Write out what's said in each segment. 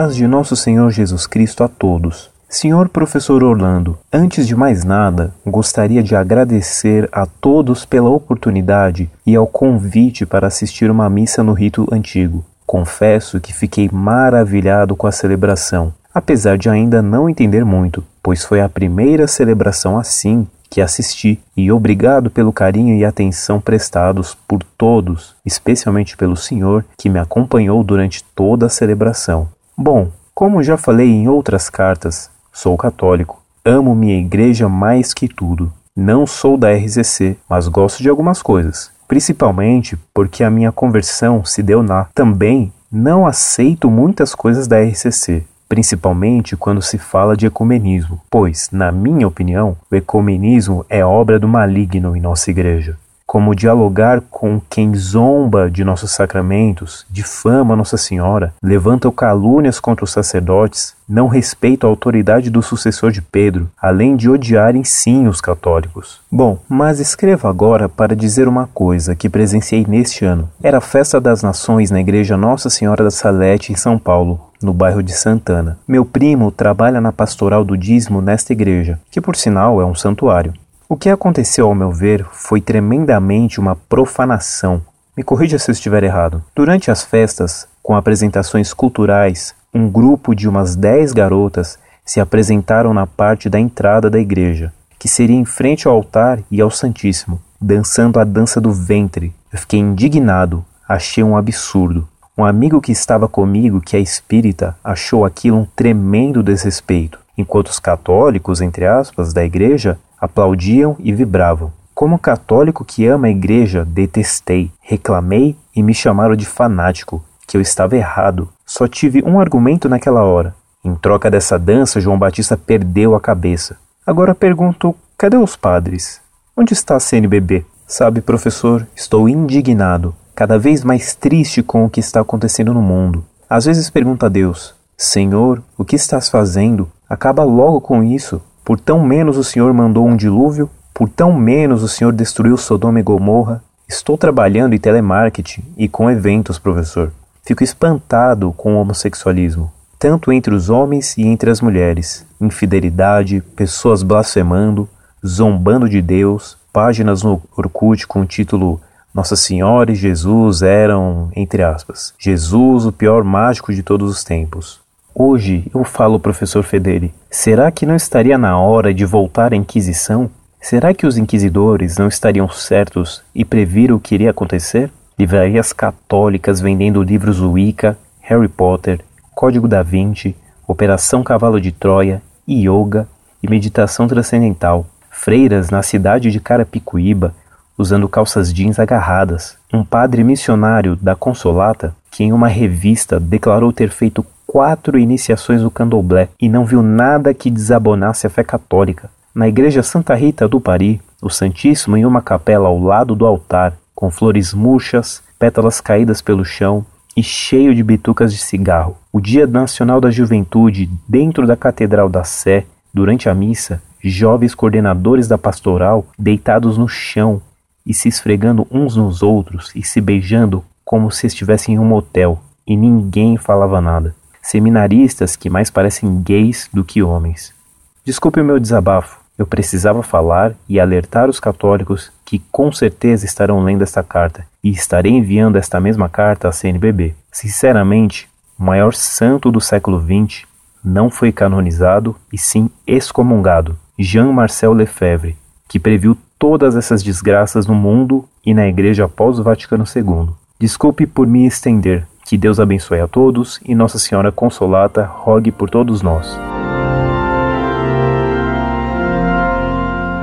paz de nosso Senhor Jesus Cristo a todos. Senhor professor Orlando, antes de mais nada, gostaria de agradecer a todos pela oportunidade e ao convite para assistir uma missa no rito antigo. Confesso que fiquei maravilhado com a celebração, apesar de ainda não entender muito, pois foi a primeira celebração assim que assisti e obrigado pelo carinho e atenção prestados por todos, especialmente pelo Senhor que me acompanhou durante toda a celebração. Bom, como já falei em outras cartas, sou católico, amo minha igreja mais que tudo. Não sou da RZC, mas gosto de algumas coisas, principalmente porque a minha conversão se deu na. Também não aceito muitas coisas da RCC, principalmente quando se fala de ecumenismo, pois, na minha opinião, o ecumenismo é obra do maligno em nossa igreja. Como dialogar com quem zomba de nossos sacramentos, difama Nossa Senhora, levanta calúnias contra os sacerdotes, não respeita a autoridade do sucessor de Pedro, além de odiarem sim os católicos. Bom, mas escrevo agora para dizer uma coisa que presenciei neste ano. Era a Festa das Nações na Igreja Nossa Senhora da Salete, em São Paulo, no bairro de Santana. Meu primo trabalha na pastoral do dízimo nesta igreja, que por sinal é um santuário. O que aconteceu, ao meu ver, foi tremendamente uma profanação. Me corrija se eu estiver errado. Durante as festas, com apresentações culturais, um grupo de umas dez garotas se apresentaram na parte da entrada da igreja, que seria em frente ao altar e ao Santíssimo, dançando a dança do ventre. Eu fiquei indignado, achei um absurdo. Um amigo que estava comigo, que é espírita, achou aquilo um tremendo desrespeito, enquanto os católicos, entre aspas, da igreja aplaudiam e vibravam. Como católico que ama a igreja, detestei, reclamei e me chamaram de fanático, que eu estava errado. Só tive um argumento naquela hora. Em troca dessa dança, João Batista perdeu a cabeça. Agora pergunto: cadê os padres? Onde está a CNBB? Sabe, professor, estou indignado, cada vez mais triste com o que está acontecendo no mundo. Às vezes pergunto a Deus: Senhor, o que estás fazendo? Acaba logo com isso. Por tão menos o Senhor mandou um dilúvio, por tão menos o Senhor destruiu Sodoma e Gomorra. Estou trabalhando em telemarketing e com eventos, professor. Fico espantado com o homossexualismo, tanto entre os homens e entre as mulheres. Infidelidade, pessoas blasfemando, zombando de Deus, páginas no Orkut com o título Nossa Senhora e Jesus eram, entre aspas, Jesus, o pior mágico de todos os tempos. Hoje eu falo, professor Fedeli, será que não estaria na hora de voltar à Inquisição? Será que os inquisidores não estariam certos e previram o que iria acontecer? Livrarias católicas vendendo livros Wicca, Harry Potter, Código da Vinci, Operação Cavalo de Troia, Yoga e Meditação Transcendental. Freiras na cidade de Carapicuíba usando calças jeans agarradas. Um padre missionário da Consolata, que em uma revista declarou ter feito quatro iniciações do candomblé e não viu nada que desabonasse a fé católica. Na igreja Santa Rita do Pari, o Santíssimo em uma capela ao lado do altar, com flores murchas, pétalas caídas pelo chão e cheio de bitucas de cigarro. O Dia Nacional da Juventude, dentro da Catedral da Sé, durante a missa, jovens coordenadores da pastoral deitados no chão e se esfregando uns nos outros e se beijando como se estivessem em um motel, e ninguém falava nada seminaristas que mais parecem gays do que homens. Desculpe o meu desabafo, eu precisava falar e alertar os católicos que com certeza estarão lendo esta carta e estarei enviando esta mesma carta à CNBB. Sinceramente, o maior santo do século XX não foi canonizado e sim excomungado, Jean-Marcel Lefebvre, que previu todas essas desgraças no mundo e na Igreja após o Vaticano II. Desculpe por me estender, que Deus abençoe a todos e Nossa Senhora Consolata rogue por todos nós.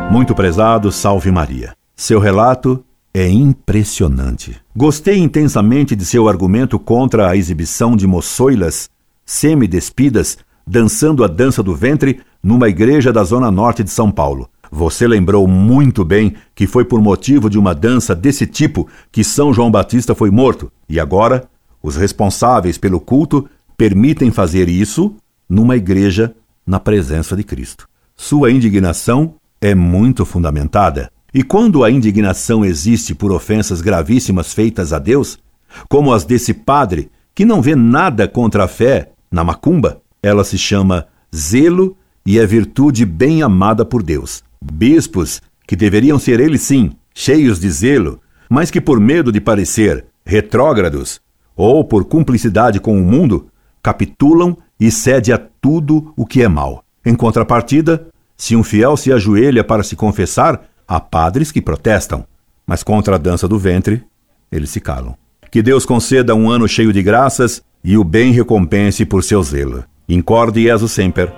Muito prezado, salve Maria. Seu relato é impressionante. Gostei intensamente de seu argumento contra a exibição de moçoilas semi-despidas dançando a dança do ventre numa igreja da zona norte de São Paulo. Você lembrou muito bem que foi por motivo de uma dança desse tipo que São João Batista foi morto. E agora os responsáveis pelo culto permitem fazer isso numa igreja na presença de Cristo. Sua indignação é muito fundamentada. E quando a indignação existe por ofensas gravíssimas feitas a Deus, como as desse padre, que não vê nada contra a fé Na macumba, ela se chama zelo e é virtude bem amada por Deus. Bispos, que deveriam ser eles sim, cheios de zelo, mas que por medo de parecer retrógrados ou por cumplicidade com o mundo, capitulam e cede a tudo o que é mal. Em contrapartida, se um fiel se ajoelha para se confessar, há padres que protestam, mas contra a dança do ventre, eles se calam. Que Deus conceda um ano cheio de graças e o bem recompense por seu zelo. Incorde Jesus Semper,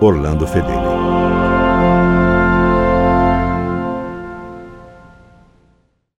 Orlando Fedeli.